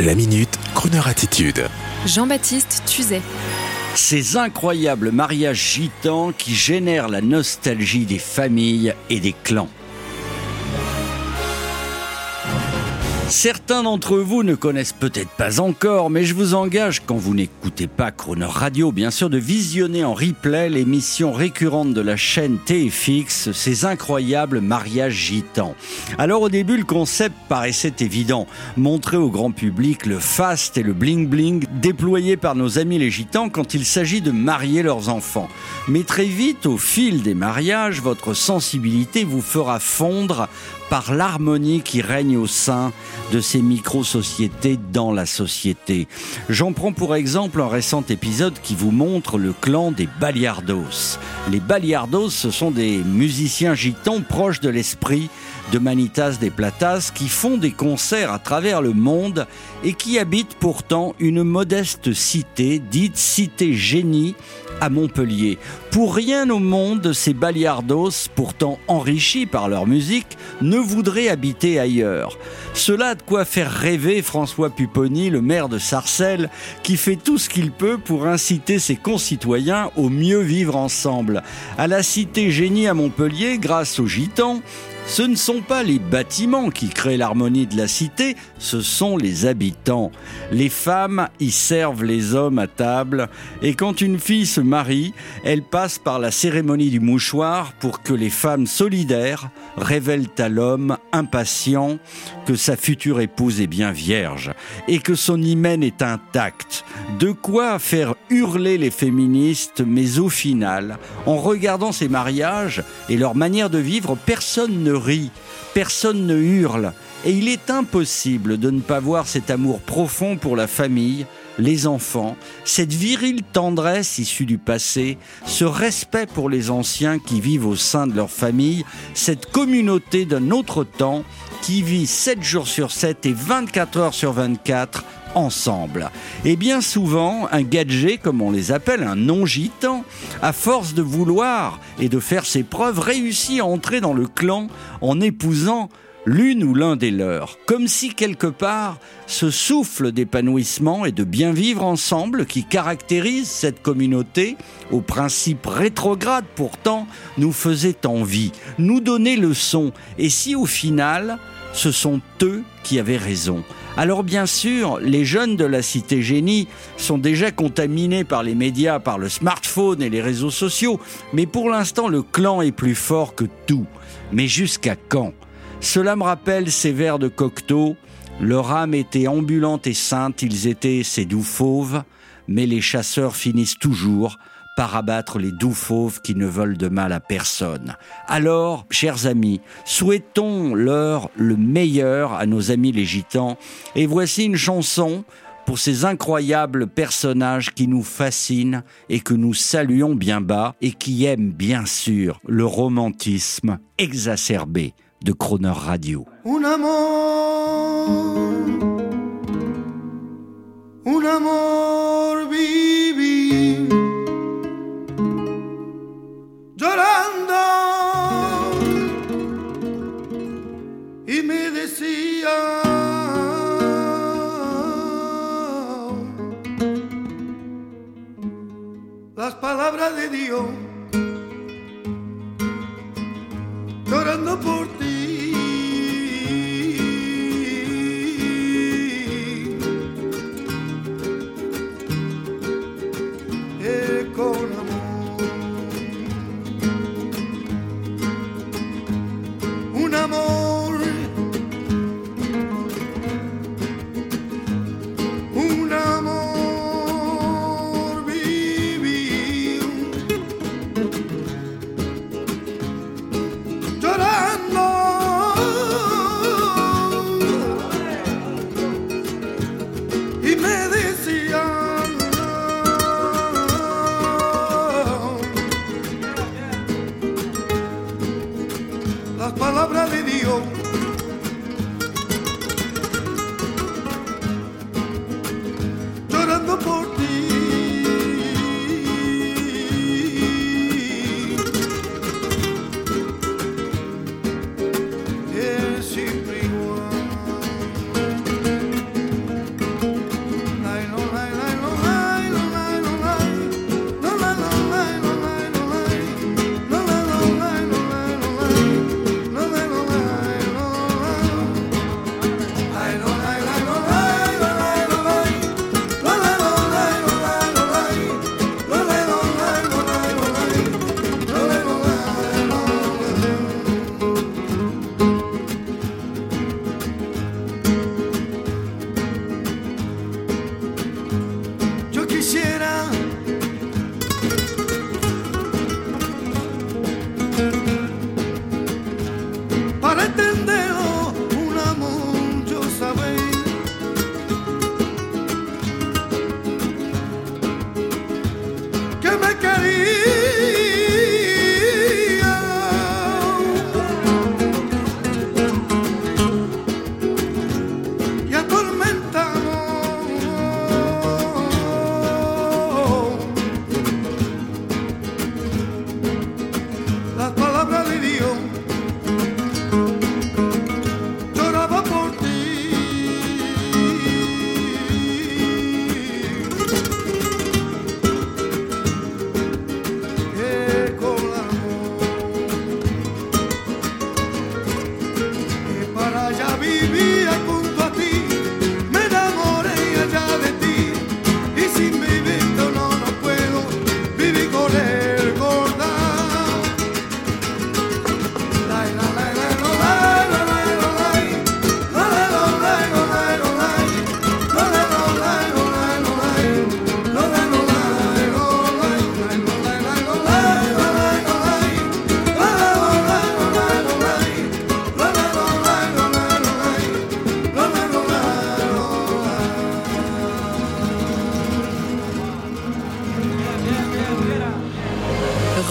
La minute, Kroneur attitude. Jean-Baptiste Tuzet. Ces incroyables mariages gitans qui génèrent la nostalgie des familles et des clans. Certains d'entre vous ne connaissent peut-être pas encore, mais je vous engage, quand vous n'écoutez pas Croner Radio, bien sûr, de visionner en replay l'émission récurrente de la chaîne TFX, ces incroyables mariages gitans. Alors au début, le concept paraissait évident. Montrer au grand public le fast et le bling-bling déployés par nos amis les gitans quand il s'agit de marier leurs enfants. Mais très vite, au fil des mariages, votre sensibilité vous fera fondre par l'harmonie qui règne au sein de ces micro-sociétés dans la société. J'en prends pour exemple un récent épisode qui vous montre le clan des Baliardos. Les Baliardos, ce sont des musiciens gitans proches de l'esprit de Manitas des Platas qui font des concerts à travers le monde et qui habitent pourtant une modeste cité dite cité génie à Montpellier. Pour rien au monde, ces Baliardos, pourtant enrichis par leur musique, ne voudraient habiter ailleurs. Cela a de quoi faire rêver François Pupponi, le maire de Sarcelles, qui fait tout ce qu'il peut pour inciter ses concitoyens au mieux vivre ensemble. À la cité génie à Montpellier, grâce aux gitans, ce ne sont pas les bâtiments qui créent l'harmonie de la cité, ce sont les habitants. Les femmes y servent les hommes à table et quand une fille se marie, elle passe par la cérémonie du mouchoir pour que les femmes solidaires révèlent à l'homme impatient que sa future épouse est bien vierge et que son hymen est intact. De quoi faire hurler les féministes, mais au final, en regardant ces mariages et leur manière de vivre, personne ne rit, personne ne hurle, et il est impossible de ne pas voir cet amour profond pour la famille, les enfants, cette virile tendresse issue du passé, ce respect pour les anciens qui vivent au sein de leur famille, cette communauté d'un autre temps qui vit 7 jours sur 7 et 24 heures sur 24 ensemble. Et bien souvent, un gadget, comme on les appelle, un non-gitan, à force de vouloir et de faire ses preuves, réussit à entrer dans le clan en épousant l'une ou l'un des leurs, comme si quelque part ce souffle d'épanouissement et de bien vivre ensemble qui caractérise cette communauté, aux principes rétrogrades pourtant, nous faisait envie, nous donnait leçon, et si au final, ce sont eux qui avaient raison. Alors bien sûr, les jeunes de la cité génie sont déjà contaminés par les médias, par le smartphone et les réseaux sociaux, mais pour l'instant le clan est plus fort que tout. Mais jusqu'à quand? Cela me rappelle ces vers de Cocteau. Leur âme était ambulante et sainte, ils étaient ces doux fauves, mais les chasseurs finissent toujours par abattre les doux fauves qui ne veulent de mal à personne. Alors, chers amis, souhaitons-leur le meilleur à nos amis les gitans, et voici une chanson pour ces incroyables personnages qui nous fascinent et que nous saluons bien bas et qui aiment bien sûr le romantisme exacerbé de Croner Radio. Las palabras de Dios,